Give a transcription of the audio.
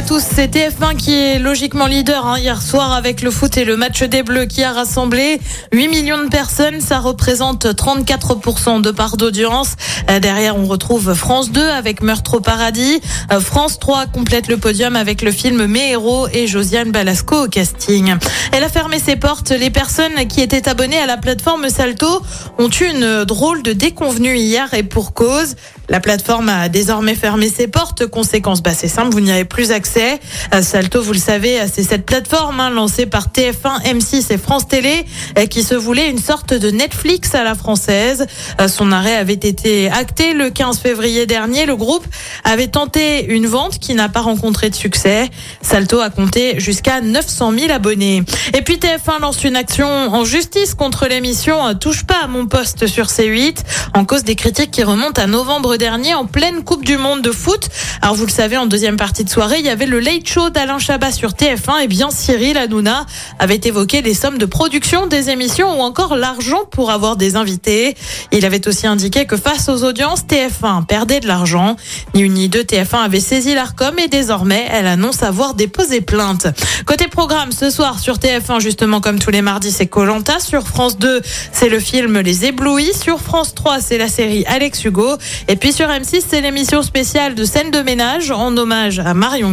à tous, c'est TF1 qui est logiquement leader hein, hier soir avec le foot et le match des Bleus qui a rassemblé 8 millions de personnes. Ça représente 34% de part d'audience. Euh, Derrière, on retrouve France 2 avec Meurtre au paradis. Euh, France 3 complète le podium avec le film Mes héros et Josiane Balasco au casting. Elle a fermé ses portes. Les personnes qui étaient abonnées à la plateforme Salto ont eu une drôle de déconvenue hier et pour cause. La plateforme a désormais fermé ses portes. Conséquence, bah, c'est simple, vous n'y avez plus accès. Euh, Salto, vous le savez, c'est cette plateforme hein, lancée par TF1, M6 et France Télé euh, qui se voulait une sorte de Netflix à la française. Euh, Son arrêt avait été acté le 15 février dernier. Le groupe avait tenté une vente qui n'a pas rencontré de succès. Salto a compté jusqu'à 900 000 abonnés. Et puis TF1 lance une action en justice contre l'émission euh, Touche pas à mon poste sur C8 en cause des critiques qui remontent à novembre dernier en pleine Coupe du Monde de foot. Alors vous le savez, en deuxième partie de soirée, il y avait le Late Show d'Alain Chabat sur TF1 et bien Cyril Hanouna avait évoqué les sommes de production des émissions ou encore l'argent pour avoir des invités. Il avait aussi indiqué que face aux audiences, TF1 perdait de l'argent. Ni une ni deux, TF1 avait saisi l'ARCOM et désormais, elle annonce avoir déposé plainte. Côté programme, ce soir sur TF1, justement comme tous les mardis, c'est Colanta. Sur France 2, c'est le film Les Éblouis. Sur France 3, c'est la série Alex Hugo. Et puis sur M6, c'est l'émission spéciale de scène de ménage en hommage à Marion